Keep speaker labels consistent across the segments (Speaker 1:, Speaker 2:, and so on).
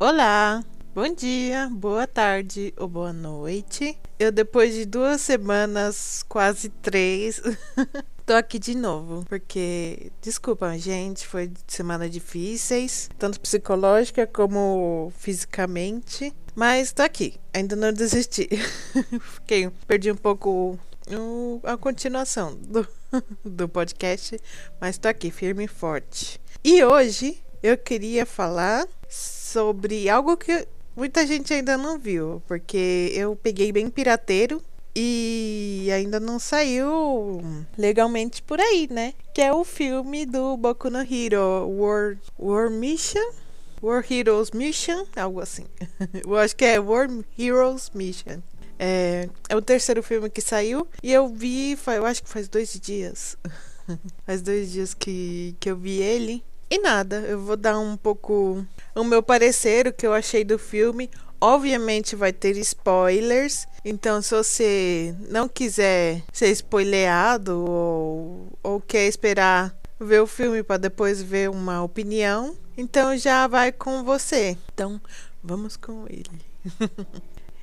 Speaker 1: Olá, bom dia, boa tarde ou boa noite. Eu, depois de duas semanas, quase três, tô aqui de novo. Porque, desculpa, gente, foi semana difíceis, tanto psicológica como fisicamente. Mas tô aqui, ainda não desisti. Fiquei, perdi um pouco a continuação do, do podcast, mas tô aqui, firme e forte. E hoje eu queria falar sobre algo que muita gente ainda não viu, porque eu peguei bem pirateiro e ainda não saiu legalmente por aí, né? Que é o filme do Boku no Hero War, War Mission. War Heroes Mission, algo assim. eu acho que é War Heroes Mission. É, é o terceiro filme que saiu e eu vi, eu acho que faz dois dias. faz dois dias que, que eu vi ele. E nada, eu vou dar um pouco o meu parecer, o que eu achei do filme. Obviamente vai ter spoilers, então se você não quiser ser spoileado ou, ou quer esperar ver o filme para depois ver uma opinião, então já vai com você. Então vamos com ele.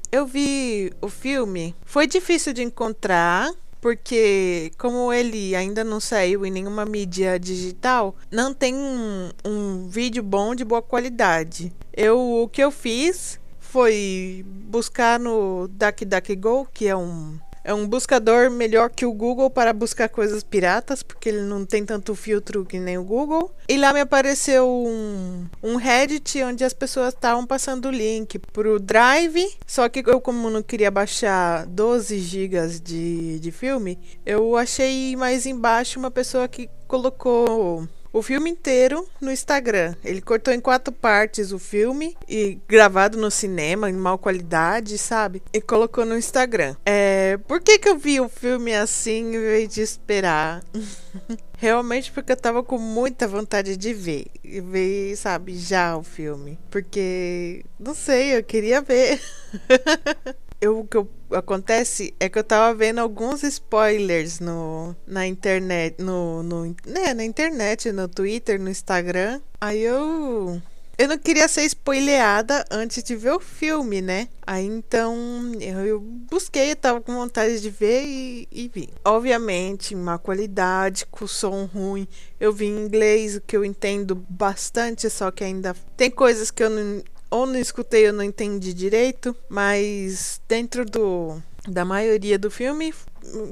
Speaker 1: eu vi o filme, foi difícil de encontrar porque como ele ainda não saiu em nenhuma mídia digital, não tem um, um vídeo bom de boa qualidade. Eu o que eu fiz foi buscar no DuckDuckGo, que é um é um buscador melhor que o Google para buscar coisas piratas, porque ele não tem tanto filtro que nem o Google. E lá me apareceu um, um Reddit onde as pessoas estavam passando o link pro Drive. Só que eu, como não queria baixar 12 GB de, de filme, eu achei mais embaixo uma pessoa que colocou o filme inteiro no Instagram. Ele cortou em quatro partes o filme e gravado no cinema em mal qualidade, sabe? E colocou no Instagram. É, por que que eu vi o filme assim em vez de esperar? Realmente porque eu tava com muita vontade de ver. Ver, sabe, já o filme. Porque, não sei, eu queria ver. eu, o que eu, acontece é que eu tava vendo alguns spoilers no, na internet, no, no, né, na internet, no Twitter, no Instagram. Aí eu eu não queria ser spoileada antes de ver o filme, né? Aí então eu, eu busquei, tava com vontade de ver e, e vi. Obviamente, má qualidade, com som ruim. Eu vi em inglês, o que eu entendo bastante, só que ainda tem coisas que eu não, ou não escutei ou não entendi direito, mas dentro do da maioria do filme,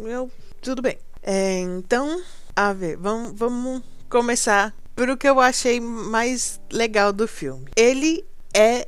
Speaker 1: eu tudo bem. É, então, a ver, vamos, vamos começar por o que eu achei mais legal do filme. Ele é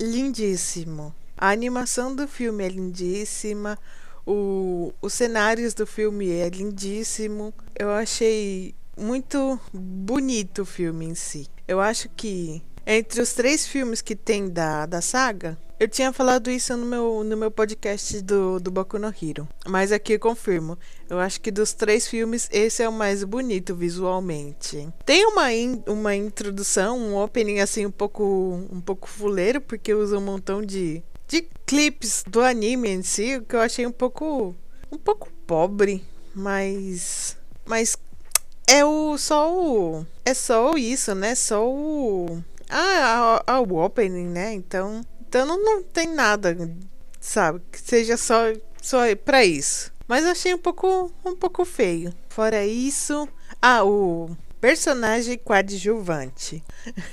Speaker 1: lindíssimo. A animação do filme é lindíssima. O, os cenários do filme é lindíssimo. Eu achei muito bonito o filme em si. Eu acho que entre os três filmes que tem da, da saga, eu tinha falado isso no meu, no meu podcast do, do Boku no Hero. Mas aqui eu confirmo. Eu acho que dos três filmes, esse é o mais bonito visualmente. Tem uma, in, uma introdução, um opening assim um pouco, um pouco fuleiro, porque usa um montão de, de clipes do anime em si, que eu achei um pouco. um pouco pobre. Mas. Mas é o só o. É só isso, né? Só o ah, o opening, né? Então, então não, não tem nada, sabe? Que seja só, só pra isso. Mas eu achei um pouco, um pouco feio. Fora isso. Ah, o personagem coadjuvante.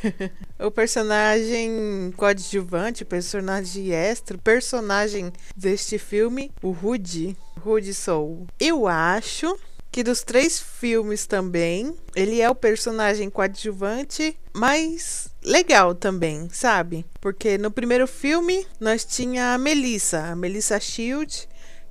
Speaker 1: o personagem coadjuvante, personagem extra, personagem deste filme, o Rudy. Rudy Soul. Eu acho que dos três filmes também, ele é o personagem coadjuvante mais legal também, sabe? Porque no primeiro filme nós tinha a Melissa, a Melissa Shield,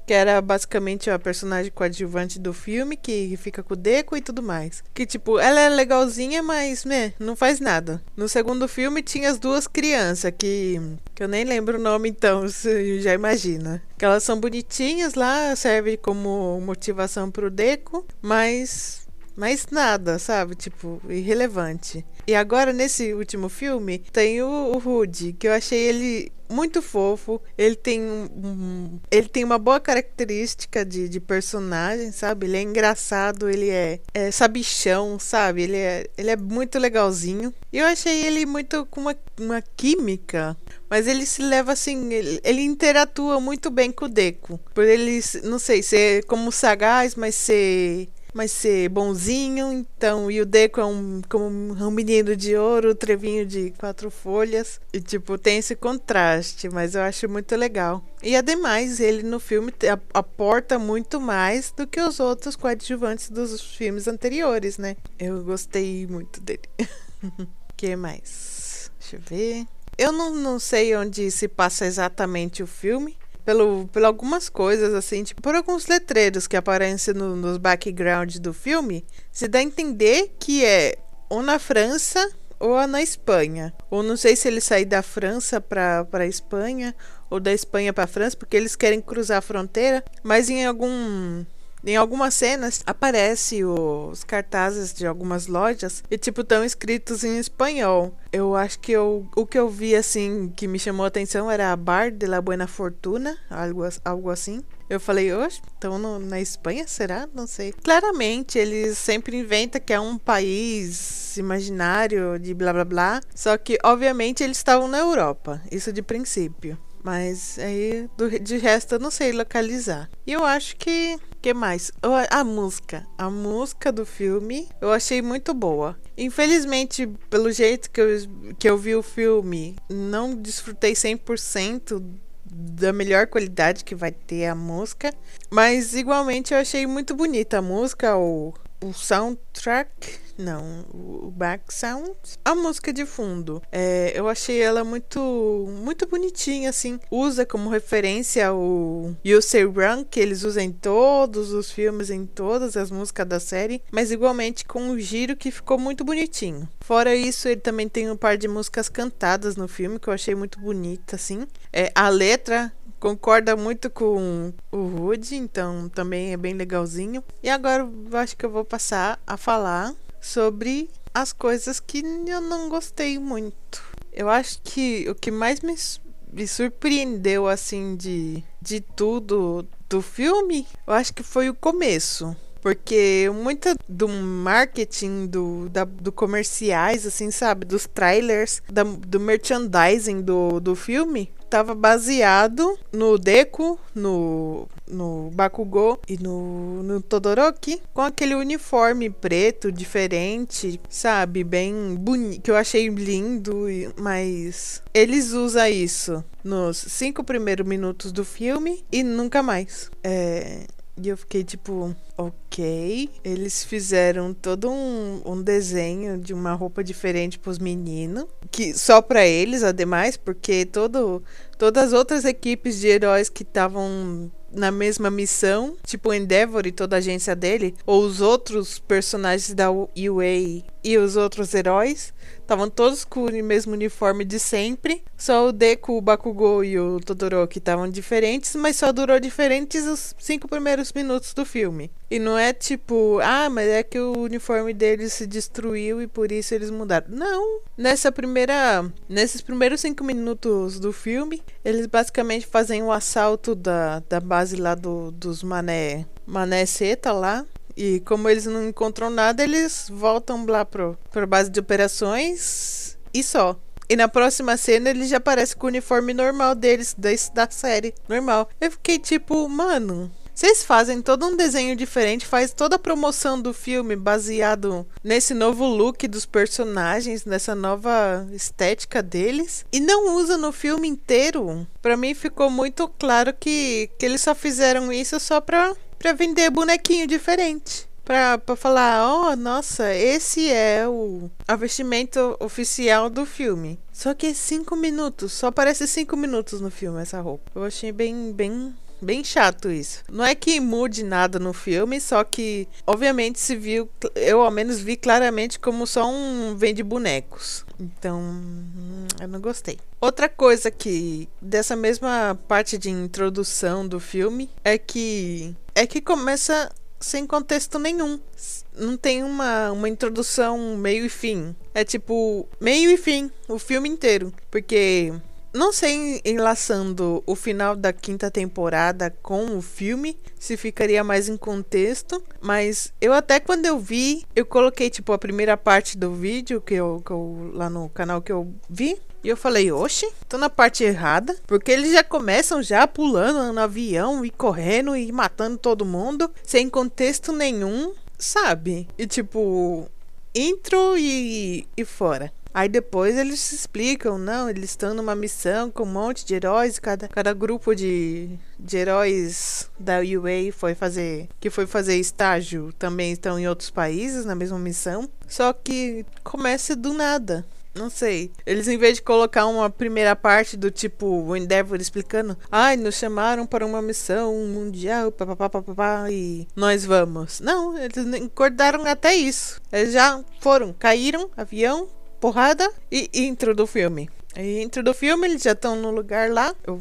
Speaker 1: que era basicamente a personagem coadjuvante do filme, que fica com o Deco e tudo mais. Que, tipo, ela é legalzinha, mas, né, não faz nada. No segundo filme tinha as duas crianças, que, que eu nem lembro o nome, então, você já imagina. Que elas são bonitinhas lá, serve como motivação pro Deco, mas Mas nada, sabe? Tipo, irrelevante. E agora, nesse último filme, tem o, o Rudy, que eu achei ele muito fofo. Ele tem um, ele tem uma boa característica de, de personagem, sabe? Ele é engraçado, ele é, é sabichão, sabe? Ele é, ele é muito legalzinho. E eu achei ele muito com uma, uma química. Mas ele se leva assim, ele, ele interatua muito bem com o Deco. Por ele, não sei, ser como sagaz, mas ser mas ser bonzinho, então, e o Deco é um, como um menino de ouro, trevinho de quatro folhas, e tipo, tem esse contraste, mas eu acho muito legal. E ademais, ele no filme aporta muito mais do que os outros coadjuvantes dos filmes anteriores, né? Eu gostei muito dele. que mais? Deixa eu ver. Eu não, não sei onde se passa exatamente o filme, pelo, por algumas coisas, assim, tipo, por alguns letreiros que aparecem no, nos backgrounds do filme, se dá a entender que é ou na França ou na Espanha. Ou não sei se ele sair da França para a Espanha ou da Espanha para a França, porque eles querem cruzar a fronteira, mas em algum em algumas cenas aparece os cartazes de algumas lojas e tipo estão escritos em espanhol. Eu acho que eu, o que eu vi assim que me chamou a atenção era a Bar de la Buena Fortuna, algo, algo assim. Eu falei, oxe, estão na Espanha, será? Não sei. Claramente, eles sempre inventam que é um país imaginário de blá blá blá. Só que, obviamente, eles estavam na Europa. Isso de princípio. Mas aí, do, de resto, eu não sei localizar. E eu acho que. que mais? A música. A música do filme eu achei muito boa. Infelizmente, pelo jeito que eu, que eu vi o filme, não desfrutei 100% da melhor qualidade que vai ter a música. Mas igualmente eu achei muito bonita a música, o, o soundtrack não, o back sound. A música de fundo. É, eu achei ela muito muito bonitinha, assim. Usa como referência o You Say Run, que eles usam em todos os filmes, em todas as músicas da série. Mas igualmente com o giro que ficou muito bonitinho. Fora isso, ele também tem um par de músicas cantadas no filme, que eu achei muito bonita, assim. É, a letra concorda muito com o Rude, então também é bem legalzinho. E agora acho que eu vou passar a falar sobre as coisas que eu não gostei muito. Eu acho que o que mais me, me surpreendeu assim de, de tudo do filme, eu acho que foi o começo. Porque muita do marketing, do, da, do comerciais, assim, sabe? Dos trailers, da, do merchandising do, do filme, estava baseado no Deku, no, no Bakugou e no, no Todoroki, com aquele uniforme preto diferente, sabe? Bem bonito, que eu achei lindo, mas eles usam isso nos cinco primeiros minutos do filme e nunca mais. É, e eu fiquei tipo, ok. Eles fizeram todo um, um desenho de uma roupa diferente para os meninos, que só para eles, ademais, porque todo, todas as outras equipes de heróis que estavam na mesma missão, tipo o Endeavor e toda a agência dele, ou os outros personagens da UA e os outros heróis, estavam todos com o mesmo uniforme de sempre. Só o Deku, o Bakugou e o Todoroki estavam diferentes, mas só durou diferentes os cinco primeiros minutos do filme. E não é tipo, ah, mas é que o uniforme deles se destruiu e por isso eles mudaram. Não. Nessa primeira, nesses primeiros cinco minutos do filme, eles basicamente fazem o um assalto da, da base lá do, dos mané, mané seta lá. E como eles não encontram nada, eles voltam lá pro, pra base de operações e só. E na próxima cena ele já aparece com o uniforme normal deles, da, série. Normal. Eu fiquei tipo, mano, vocês fazem todo um desenho diferente, faz toda a promoção do filme baseado nesse novo look dos personagens, nessa nova estética deles, e não usa no filme inteiro. Para mim ficou muito claro que, que eles só fizeram isso só pra, pra vender bonequinho diferente. Pra, pra falar, oh, nossa, esse é o vestimento oficial do filme. Só que cinco minutos, só aparece cinco minutos no filme essa roupa. Eu achei bem, bem Bem chato isso. Não é que mude nada no filme, só que obviamente se viu, eu ao menos vi claramente como só um vende bonecos. Então, eu não gostei. Outra coisa que dessa mesma parte de introdução do filme é que é que começa sem contexto nenhum. Não tem uma, uma introdução, meio e fim. É tipo, meio e fim, o filme inteiro. Porque não sei, enlaçando o final da quinta temporada com o filme, se ficaria mais em contexto. Mas eu até quando eu vi, eu coloquei tipo a primeira parte do vídeo que eu, que eu lá no canal que eu vi. E eu falei, oxe, tô na parte errada. Porque eles já começam já pulando no avião e correndo e matando todo mundo. Sem contexto nenhum, sabe? E tipo, intro e, e fora. Aí depois eles se explicam, não, eles estão numa missão com um monte de heróis, cada, cada grupo de, de heróis da UA foi fazer, que foi fazer estágio, também estão em outros países na mesma missão, só que começa do nada. Não sei. Eles, em vez de colocar uma primeira parte do tipo o Endeavor explicando, ai, nos chamaram para uma missão mundial, papapá, papapá, e nós vamos. Não, eles acordaram até isso. Eles já foram, caíram, avião, porrada e intro do filme. E intro do filme, eles já estão no lugar lá. Eu,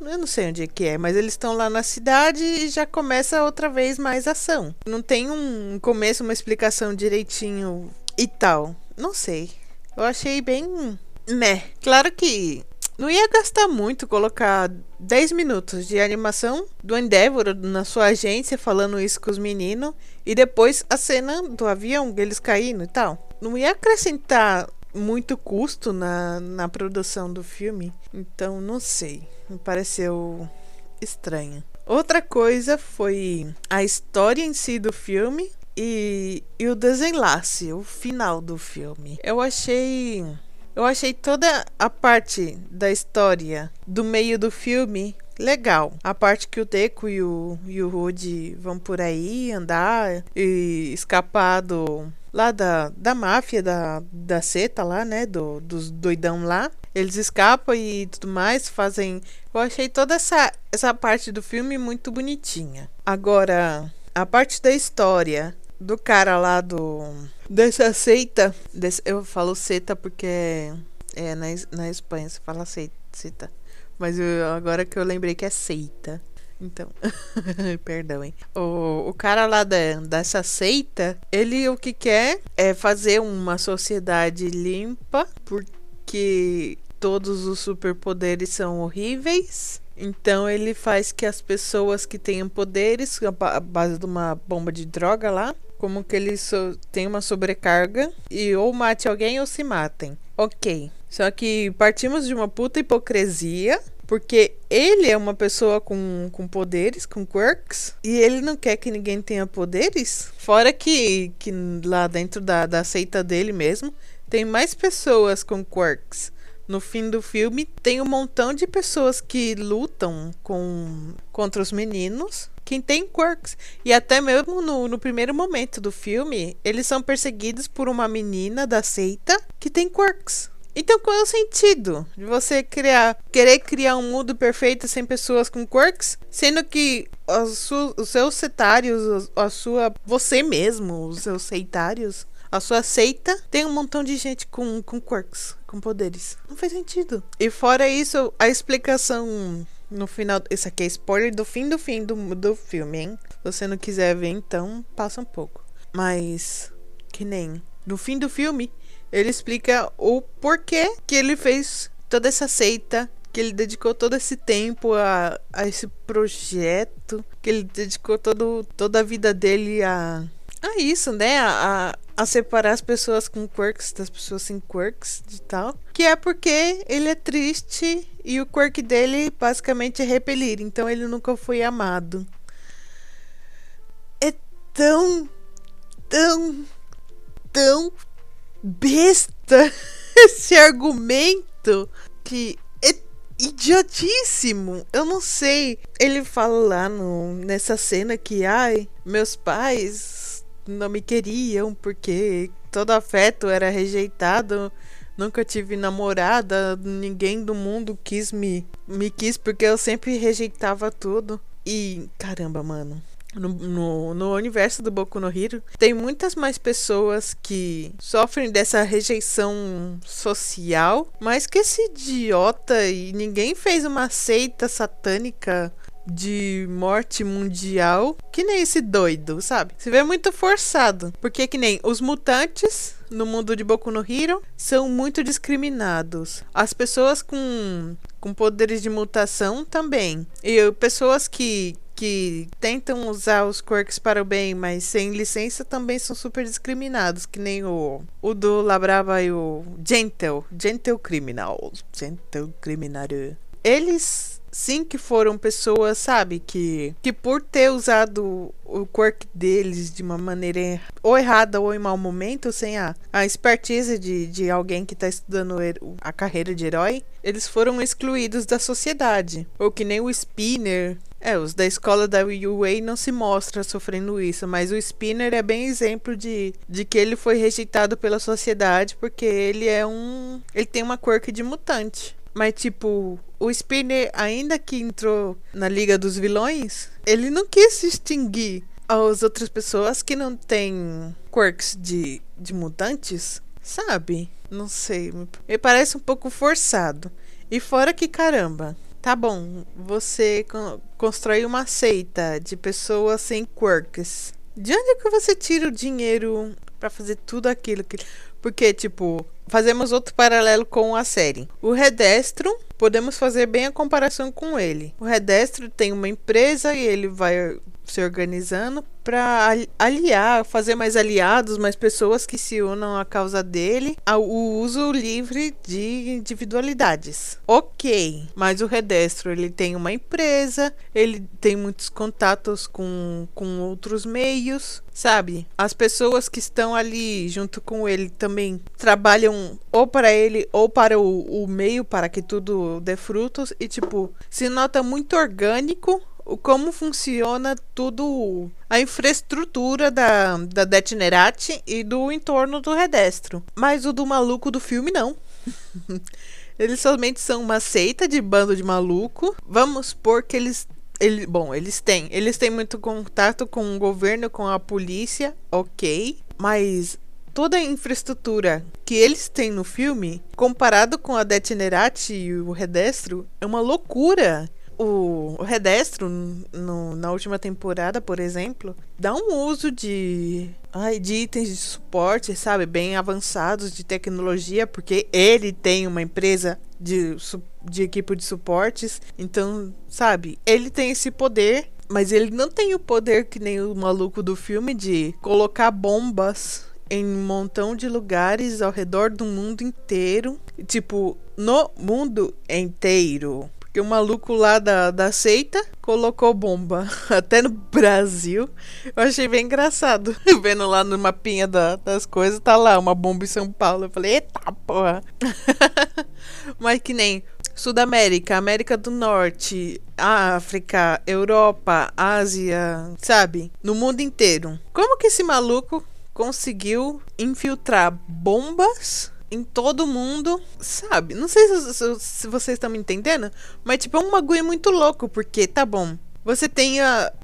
Speaker 1: eu não sei onde é que é, mas eles estão lá na cidade e já começa outra vez mais ação. Não tem um começo, uma explicação direitinho e tal. Não sei. Eu achei bem. Né. Claro que não ia gastar muito colocar 10 minutos de animação do Endeavor na sua agência falando isso com os meninos e depois a cena do avião, eles caindo e tal. Não ia acrescentar muito custo na, na produção do filme, então não sei. Me pareceu estranho. Outra coisa foi a história em si do filme e, e o desenlace, o final do filme. Eu achei. Eu achei toda a parte da história do meio do filme legal. A parte que o Deco e o, e o Rudy vão por aí andar e escapar do, lá da, da máfia, da, da seta lá, né? Do, dos doidão lá. Eles escapam e tudo mais, fazem. Eu achei toda essa, essa parte do filme muito bonitinha. Agora, a parte da história do cara lá do. dessa seita. Desse, eu falo seta porque é na, na Espanha se fala seita. Mas eu, agora que eu lembrei que é seita. Então, perdão, hein? O, o cara lá da, dessa seita, ele o que quer é fazer uma sociedade limpa, porque todos os superpoderes são horríveis. Então ele faz que as pessoas que tenham poderes, a base de uma bomba de droga lá, como que eles so têm uma sobrecarga e ou mate alguém ou se matem. Ok. Só que partimos de uma puta hipocrisia porque ele é uma pessoa com, com poderes, com quirks, e ele não quer que ninguém tenha poderes. Fora que, que lá dentro da, da seita dele mesmo, tem mais pessoas com quirks. No fim do filme, tem um montão de pessoas que lutam com, contra os meninos. Quem tem quirks. E até mesmo no, no primeiro momento do filme, eles são perseguidos por uma menina da seita que tem quirks. Então qual é o sentido de você criar, querer criar um mundo perfeito sem pessoas com quirks, sendo que os, os seus setários, a sua, você mesmo, os seus seitários, a sua seita tem um montão de gente com, com quirks, com poderes. Não faz sentido. E fora isso, a explicação no final. Isso aqui é spoiler do fim do fim do, do filme, hein? Se você não quiser ver, então passa um pouco. Mas. Que nem. No fim do filme, ele explica o porquê que ele fez toda essa seita, que ele dedicou todo esse tempo a, a esse projeto, que ele dedicou todo, toda a vida dele a, a isso, né? A, a separar as pessoas com quirks das pessoas sem quirks e tal. Que é porque ele é triste e o quirk dele basicamente é repelir. Então ele nunca foi amado. É tão, tão, tão besta esse argumento que é idiotíssimo. Eu não sei. Ele fala lá no, nessa cena que, ai, meus pais não me queriam porque todo afeto era rejeitado. Nunca tive namorada, ninguém do mundo quis me me quis porque eu sempre rejeitava tudo. E caramba, mano, no, no, no, universo do Boku no Hero, tem muitas mais pessoas que sofrem dessa rejeição social, mas que esse idiota e ninguém fez uma seita satânica de morte mundial, que nem esse doido, sabe? Se vê muito forçado, porque que nem os mutantes no mundo de Boku no Hero são muito discriminados. As pessoas com com poderes de mutação também. E pessoas que que tentam usar os quirks para o bem, mas sem licença também são super discriminados, que nem o, o do Labrava e o Gentle, Gentle Criminal, Gentle Criminal. Eles sim que foram pessoas, sabe, que que por ter usado o quirk deles de uma maneira ou errada ou em mau momento, sem a, a expertise de, de alguém que está estudando a carreira de herói, eles foram excluídos da sociedade. Ou que nem o Spinner, é, os da escola da UA não se mostra sofrendo isso, mas o Spinner é bem exemplo de, de que ele foi rejeitado pela sociedade porque ele é um. Ele tem uma quirk de mutante. Mas, tipo, o Spinner, ainda que entrou na Liga dos Vilões, ele não quis se extinguir às outras pessoas que não têm quirks de, de mutantes, sabe? Não sei. Me parece um pouco forçado. E fora que, caramba, Tá bom, você constrói uma seita de pessoas sem quirks. De onde que você tira o dinheiro para fazer tudo aquilo que porque tipo, fazemos outro paralelo com a série. O Redestro, podemos fazer bem a comparação com ele. O Redestro tem uma empresa e ele vai se organizando para aliar, fazer mais aliados, mais pessoas que se unam à causa dele, ao uso livre de individualidades. Ok, mas o Redestro ele tem uma empresa, ele tem muitos contatos com, com outros meios, sabe? As pessoas que estão ali junto com ele também trabalham ou para ele ou para o, o meio para que tudo dê frutos e tipo se nota muito orgânico como funciona tudo a infraestrutura da, da Detinerati e do entorno do Redestro. Mas o do maluco do filme não. eles somente são uma seita de bando de maluco. Vamos supor que eles ele, bom, eles têm. Eles têm muito contato com o governo, com a polícia, ok. Mas toda a infraestrutura que eles têm no filme, comparado com a Detinerati e o Redestro, é uma loucura o, Redestro, no, na última temporada, por exemplo, dá um uso de, ai, de itens de suporte, sabe? Bem avançados de tecnologia, porque ele tem uma empresa de, de equipe de suportes. Então, sabe? Ele tem esse poder. Mas ele não tem o poder que nem o maluco do filme de colocar bombas em um montão de lugares ao redor do mundo inteiro. Tipo, no mundo inteiro. Que o maluco lá da, da seita colocou bomba. Até no Brasil. Eu achei bem engraçado. Vendo lá no mapinha da, das coisas, tá lá uma bomba em São Paulo. Eu falei, eita porra. Mas que nem Sudamérica, América do Norte, África, Europa, Ásia, sabe? No mundo inteiro. Como que esse maluco conseguiu infiltrar bombas em todo mundo, sabe? Não sei se, se, se vocês estão me entendendo, mas tipo, é um bagulho muito louco, porque tá bom. Você tem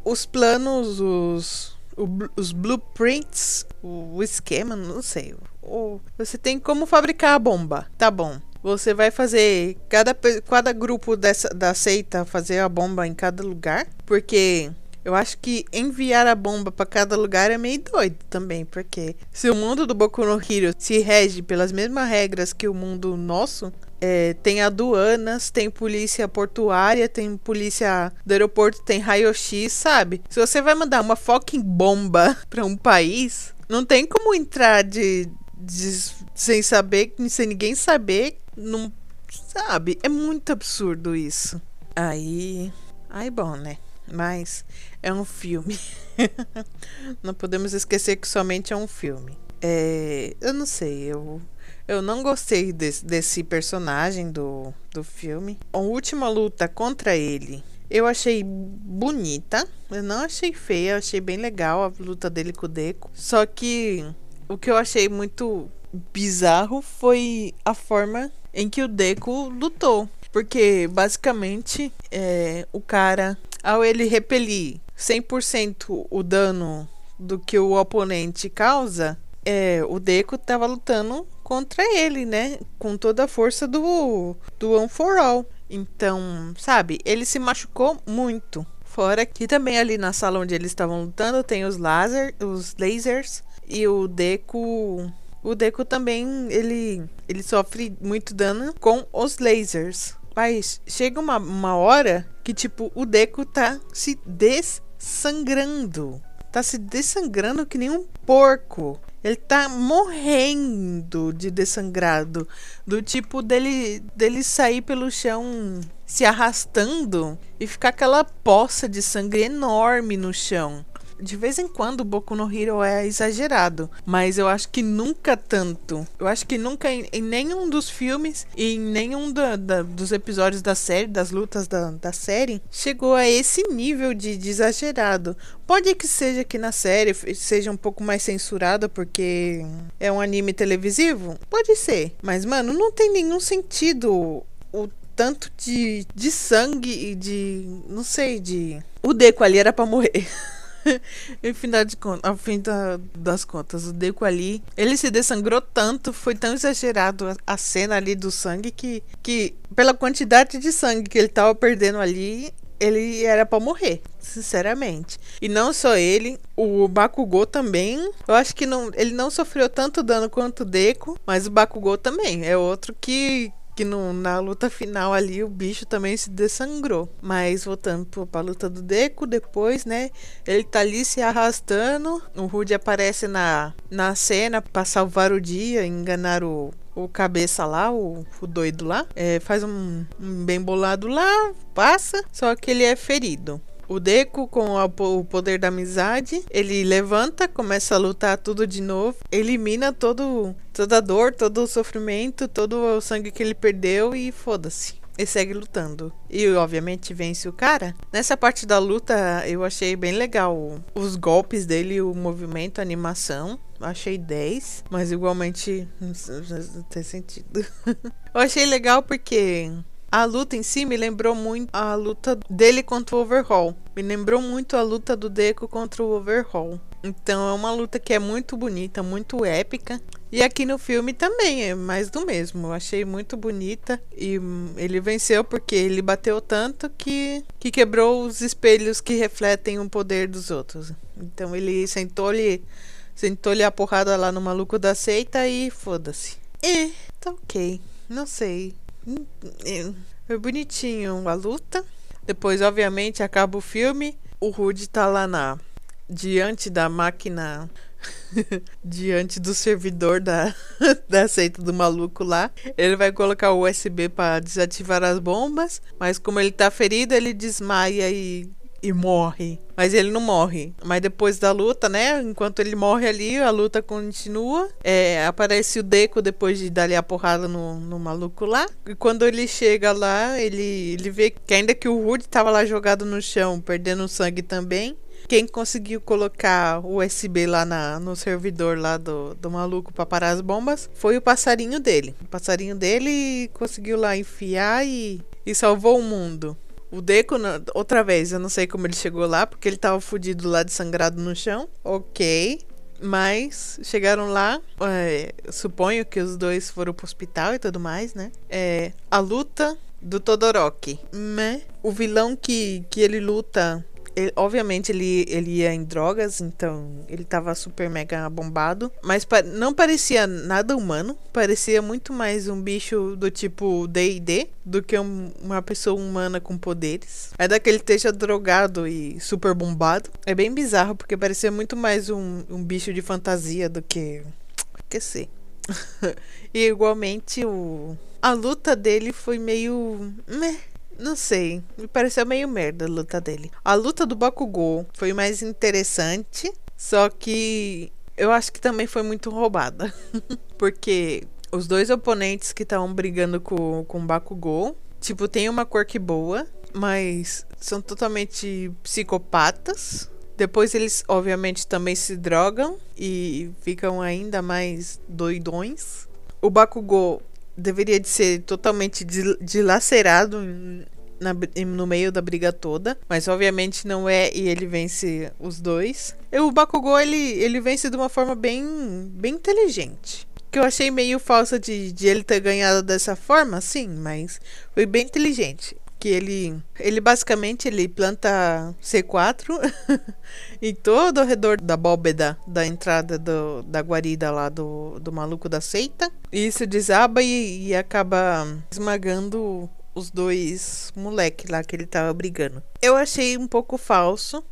Speaker 1: os planos, os, o, os blueprints, o, o, esquema, não sei. O, você tem como fabricar a bomba, tá bom. Você vai fazer cada, cada grupo dessa, da seita fazer a bomba em cada lugar, porque eu acho que enviar a bomba para cada lugar é meio doido também, porque se o mundo do Boku no Hero se rege pelas mesmas regras que o mundo nosso, é, tem aduanas, tem polícia portuária, tem polícia do aeroporto, tem raio-x, sabe? Se você vai mandar uma fucking bomba para um país, não tem como entrar de, de sem saber, sem ninguém saber, não sabe? É muito absurdo isso. Aí, aí bom, né? Mas é um filme. não podemos esquecer que somente é um filme. É, eu não sei, eu, eu não gostei desse, desse personagem do, do filme. A última luta contra ele eu achei bonita. Eu não achei feia, eu achei bem legal a luta dele com o Deco. Só que o que eu achei muito bizarro foi a forma em que o Deco lutou. Porque basicamente é, o cara ao ele repelir 100% o dano do que o oponente causa, é, o Deco estava lutando contra ele, né? Com toda a força do, do One for All. Então, sabe, ele se machucou muito. Fora que também ali na sala onde eles estavam lutando tem os laser, os lasers e o Deku o Deku também, ele, ele sofre muito dano com os lasers. Mas chega uma, uma hora que, tipo, o Deku tá se dessangrando. Tá se dessangrando que nem um porco. Ele tá morrendo de dessangrado. Do tipo dele, dele sair pelo chão se arrastando e ficar aquela poça de sangue enorme no chão de vez em quando o Boku no Hero é exagerado, mas eu acho que nunca tanto. Eu acho que nunca em, em nenhum dos filmes e em nenhum da, da, dos episódios da série, das lutas da, da série, chegou a esse nível de, de exagerado. Pode que seja que na série seja um pouco mais censurada porque é um anime televisivo? Pode ser. Mas, mano, não tem nenhum sentido o tanto de, de sangue e de. Não sei, de. O Deco ali era pra morrer. final de contas, ao fim da, das contas, o Deco ali, ele se dessangrou tanto, foi tão exagerado a, a, cena ali do sangue que, que, pela quantidade de sangue que ele tava perdendo ali, ele era para morrer, sinceramente. E não só ele, o Bakugou também. Eu acho que não, ele não sofreu tanto dano quanto o Deco, mas o Bakugou também é outro que que no, na luta final ali o bicho também se dessangrou. Mas voltando para pra luta do Deco, depois, né? Ele tá ali se arrastando. O Rude aparece na, na cena para salvar o dia, enganar o, o cabeça lá, o, o doido lá. É, faz um, um bem bolado lá, passa, só que ele é ferido. O Deco, com o poder da amizade, ele levanta, começa a lutar tudo de novo, elimina todo, toda a dor, todo o sofrimento, todo o sangue que ele perdeu e foda-se. E segue lutando. E obviamente vence o cara. Nessa parte da luta eu achei bem legal os golpes dele, o movimento, a animação. Achei 10, mas igualmente não tem sentido. eu achei legal porque a luta em si me lembrou muito a luta dele contra o Overhaul. Me lembrou muito a luta do Deco contra o Overhaul. Então é uma luta que é muito bonita, muito épica. E aqui no filme também é mais do mesmo. Eu achei muito bonita e ele venceu porque ele bateu tanto que, que quebrou os espelhos que refletem o poder dos outros. Então ele sentou-lhe sentou-lhe a porrada lá no maluco da seita e foda-se. É, tá ok. Não sei. Foi bonitinho a luta. Depois, obviamente, acaba o filme. O Rude tá lá na diante da máquina diante do servidor da, da seita do maluco lá. Ele vai colocar o USB para desativar as bombas, mas como ele tá ferido, ele desmaia e e morre. Mas ele não morre. Mas depois da luta, né? Enquanto ele morre ali, a luta continua. É, aparece o Deco depois de dar a porrada no, no maluco lá. E quando ele chega lá, ele, ele vê que ainda que o Rude tava lá jogado no chão, perdendo sangue também. Quem conseguiu colocar o USB lá na, no servidor lá do, do maluco para parar as bombas foi o passarinho dele. O passarinho dele conseguiu lá enfiar e, e salvou o mundo. O Deco, outra vez, eu não sei como ele chegou lá, porque ele tava fudido lá de sangrado no chão. Ok. Mas chegaram lá, é, suponho que os dois foram pro hospital e tudo mais, né? É, a luta do Todoroki. Né? O vilão que, que ele luta ele, obviamente ele, ele ia em drogas, então ele tava super mega bombado. Mas pa não parecia nada humano. Parecia muito mais um bicho do tipo DD do que um, uma pessoa humana com poderes. É daquele esteja drogado e super bombado. É bem bizarro, porque parecia muito mais um, um bicho de fantasia do que. Que sei. e igualmente o. A luta dele foi meio. Meh não sei, me pareceu meio merda a luta dele. A luta do Bakugou foi mais interessante, só que eu acho que também foi muito roubada. Porque os dois oponentes que estavam brigando com, com o Bakugou, tipo, tem uma cor que boa, mas são totalmente psicopatas. Depois eles, obviamente, também se drogam e ficam ainda mais doidões. O Bakugou deveria de ser totalmente dilacerado na, no meio da briga toda, mas obviamente não é e ele vence os dois. E o Bakugou ele, ele vence de uma forma bem, bem inteligente. Que eu achei meio falsa de, de ele ter ganhado dessa forma, sim, mas foi bem inteligente. Que ele ele basicamente ele planta C4 em todo ao redor da bóveda da entrada do, da guarida lá do, do maluco da seita. E isso desaba e, e acaba esmagando os dois moleques lá que ele tava brigando. Eu achei um pouco falso,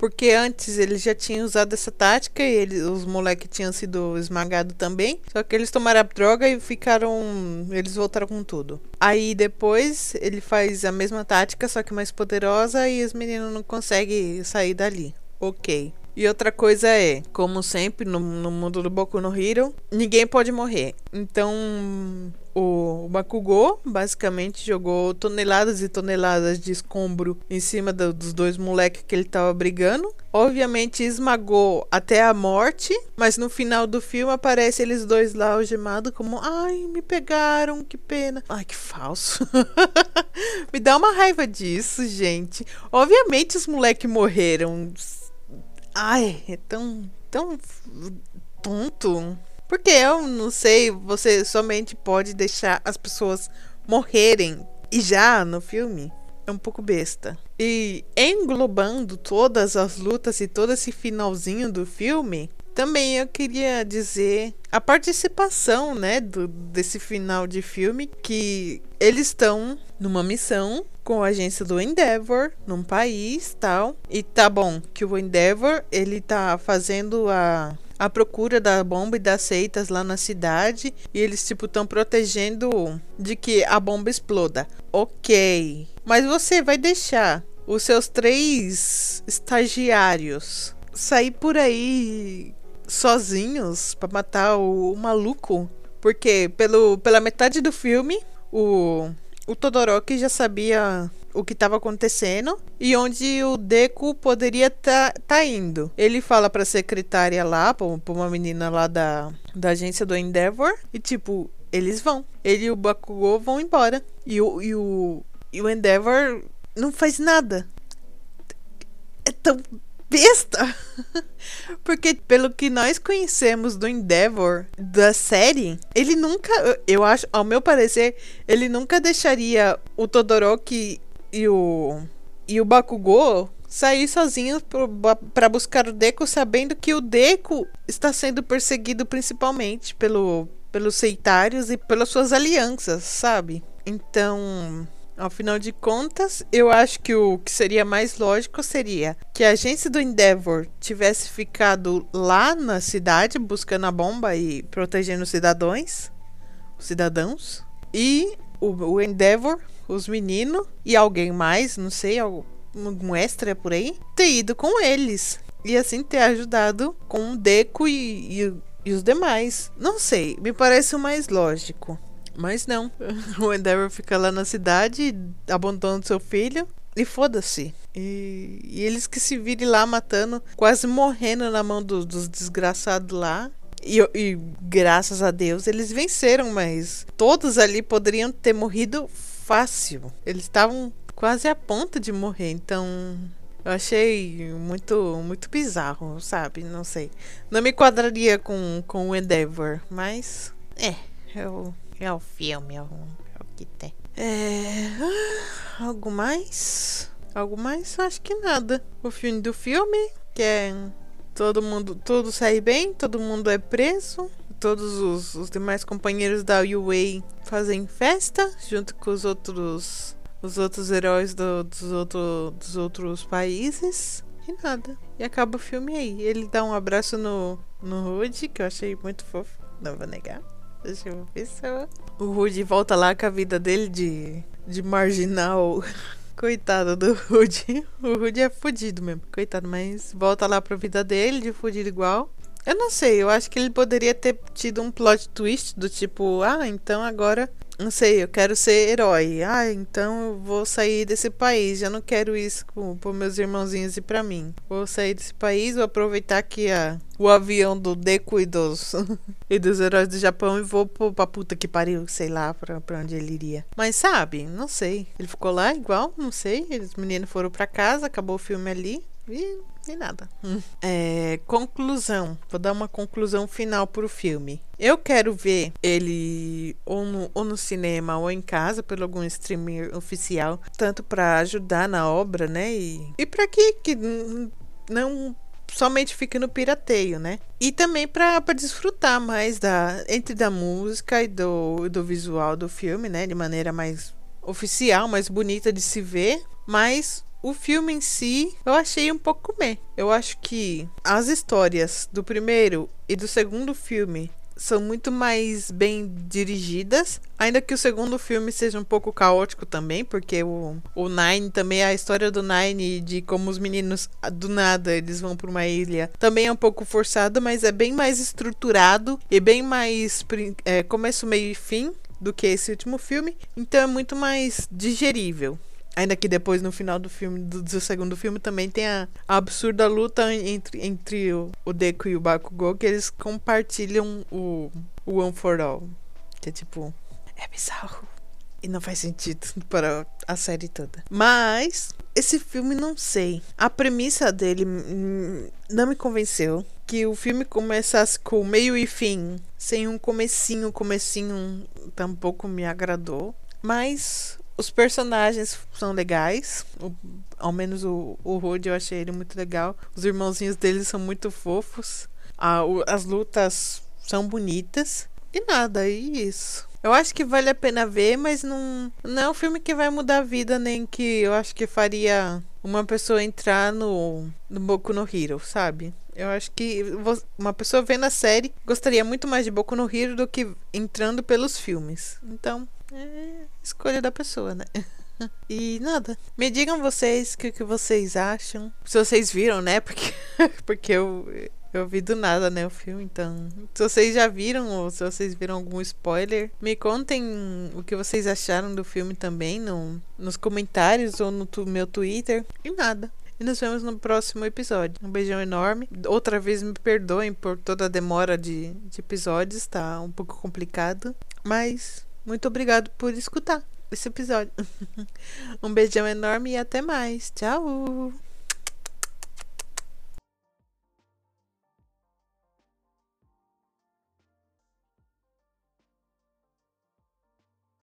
Speaker 1: porque antes eles já tinham usado essa tática e eles, os moleques tinham sido esmagados também. Só que eles tomaram a droga e ficaram. Eles voltaram com tudo. Aí depois ele faz a mesma tática, só que mais poderosa, e os meninos não conseguem sair dali. Ok. E outra coisa é, como sempre no, no mundo do Boku no Hero, ninguém pode morrer. Então, o Bakugou basicamente jogou toneladas e toneladas de escombro em cima do, dos dois moleques que ele tava brigando. Obviamente esmagou até a morte, mas no final do filme aparece eles dois lá algemados como, ai, me pegaram, que pena. Ai, que falso. me dá uma raiva disso, gente. Obviamente os moleques morreram Ai, é tão. tão. tonto. Porque eu não sei, você somente pode deixar as pessoas morrerem. E já no filme é um pouco besta. E englobando todas as lutas e todo esse finalzinho do filme, também eu queria dizer a participação, né, do, desse final de filme que eles estão numa missão com a agência do Endeavor num país, tal. E tá bom que o Endeavor, ele tá fazendo a a procura da bomba e das seitas lá na cidade e eles tipo estão protegendo de que a bomba exploda. OK. Mas você vai deixar os seus três estagiários sair por aí sozinhos para matar o, o, maluco. Porque pelo, pela metade do filme, o, o Todoroki já sabia o que estava acontecendo e onde o Deku poderia estar tá, tá indo. Ele fala para secretária lá, para uma menina lá da, da agência do Endeavor, e tipo, eles vão. Ele e o Bakugou vão embora. E o, e o, e o Endeavor não faz nada. É tão besta. Porque pelo que nós conhecemos do Endeavor, da série, ele nunca, eu acho, ao meu parecer, ele nunca deixaria o Todoroki e o e o Bakugou sair sozinhos para buscar o Deku, sabendo que o Deku está sendo perseguido principalmente pelo pelos Seitários e pelas suas alianças, sabe? Então, Afinal de contas, eu acho que o que seria mais lógico seria que a agência do Endeavor tivesse ficado lá na cidade buscando a bomba e protegendo os cidadãos, os cidadãos, e o, o Endeavor, os meninos e alguém mais, não sei, algum extra por aí, ter ido com eles e assim ter ajudado com o Deco e, e, e os demais. Não sei, me parece o mais lógico. Mas não. O Endeavor fica lá na cidade, abandonando seu filho. E foda-se. E, e, eles que se virem lá matando, quase morrendo na mão do, dos desgraçados lá. E, e, graças a Deus eles venceram, mas todos ali poderiam ter morrido fácil. Eles estavam quase a ponto de morrer, então eu achei muito muito bizarro, sabe? Não sei. Não me quadraria com, com o Endeavor, mas é, eu é o filme, é o, é o que tem. É. Algo mais? Algo mais? Acho que nada. O filme do filme, que é. Todo mundo. Tudo sai bem, todo mundo é preso. Todos os, os demais companheiros da UA fazem festa junto com os outros. Os outros heróis do, dos, outro, dos outros países. E nada. E acaba o filme aí. Ele dá um abraço no, no Rude, que eu achei muito fofo. Não vou negar. Deixa eu ver se. O Rudy volta lá com a vida dele de, de marginal. Coitado do Rudy. O Rudy é fudido mesmo. Coitado, mas volta lá pra vida dele de fudido igual. Eu não sei, eu acho que ele poderia ter tido um plot twist do tipo, ah, então agora não sei, eu quero ser herói. Ah, então eu vou sair desse país. Já não quero isso para meus irmãozinhos e para mim. Vou sair desse país, vou aproveitar que a, o avião do Deku e dos, e dos heróis do Japão e vou pra puta que pariu, sei lá pra onde ele iria. Mas sabe, não sei. Ele ficou lá igual, não sei. Os meninos foram para casa, acabou o filme ali. E, e nada. É, conclusão. Vou dar uma conclusão final pro filme. Eu quero ver ele ou no, ou no cinema ou em casa, pelo algum streamer oficial, tanto para ajudar na obra, né? E, e para que, que não somente fique no pirateio, né? E também para desfrutar mais da entre da música e do, do visual do filme, né? De maneira mais oficial, mais bonita de se ver. Mas o filme em si, eu achei um pouco meh. Eu acho que as histórias do primeiro e do segundo filme são muito mais bem dirigidas. Ainda que o segundo filme seja um pouco caótico também, porque o, o Nine também, a história do Nine de como os meninos do nada eles vão para uma ilha, também é um pouco forçado, mas é bem mais estruturado e bem mais é, começo, meio e fim do que esse último filme. Então é muito mais digerível. Ainda que depois, no final do filme, do, do segundo filme, também tem a, absurda luta entre, entre o, o Deku e o Bakugou, que eles compartilham o, o One for All. Que é tipo, é bizarro. E não faz sentido para a série toda. Mas, esse filme não sei. A premissa dele não me convenceu. Que o filme começasse com meio e fim, sem um comecinho, comecinho tampouco me agradou. Mas os personagens são legais. O, ao menos o, o Rude eu achei ele muito legal. Os irmãozinhos dele são muito fofos. O, as lutas são bonitas. E nada, é isso. Eu acho que vale a pena ver, mas não, não é um filme que vai mudar a vida, nem que eu acho que faria uma pessoa entrar no, no Boku no Hero, sabe? Eu acho que uma pessoa vendo a série gostaria muito mais de Boku no Hero do que entrando pelos filmes. Então, é escolha da pessoa, né? E nada. Me digam vocês o que, que vocês acham. Se vocês viram, né? Porque, porque eu, eu vi do nada, né? O filme. Então, se vocês já viram ou se vocês viram algum spoiler, me contem o que vocês acharam do filme também no, nos comentários ou no tu, meu Twitter. E nada. E nos vemos no próximo episódio. Um beijão enorme. Outra vez me perdoem por toda a demora de, de episódios, tá um pouco complicado. Mas muito obrigado por escutar esse episódio. um beijão enorme e até mais. Tchau!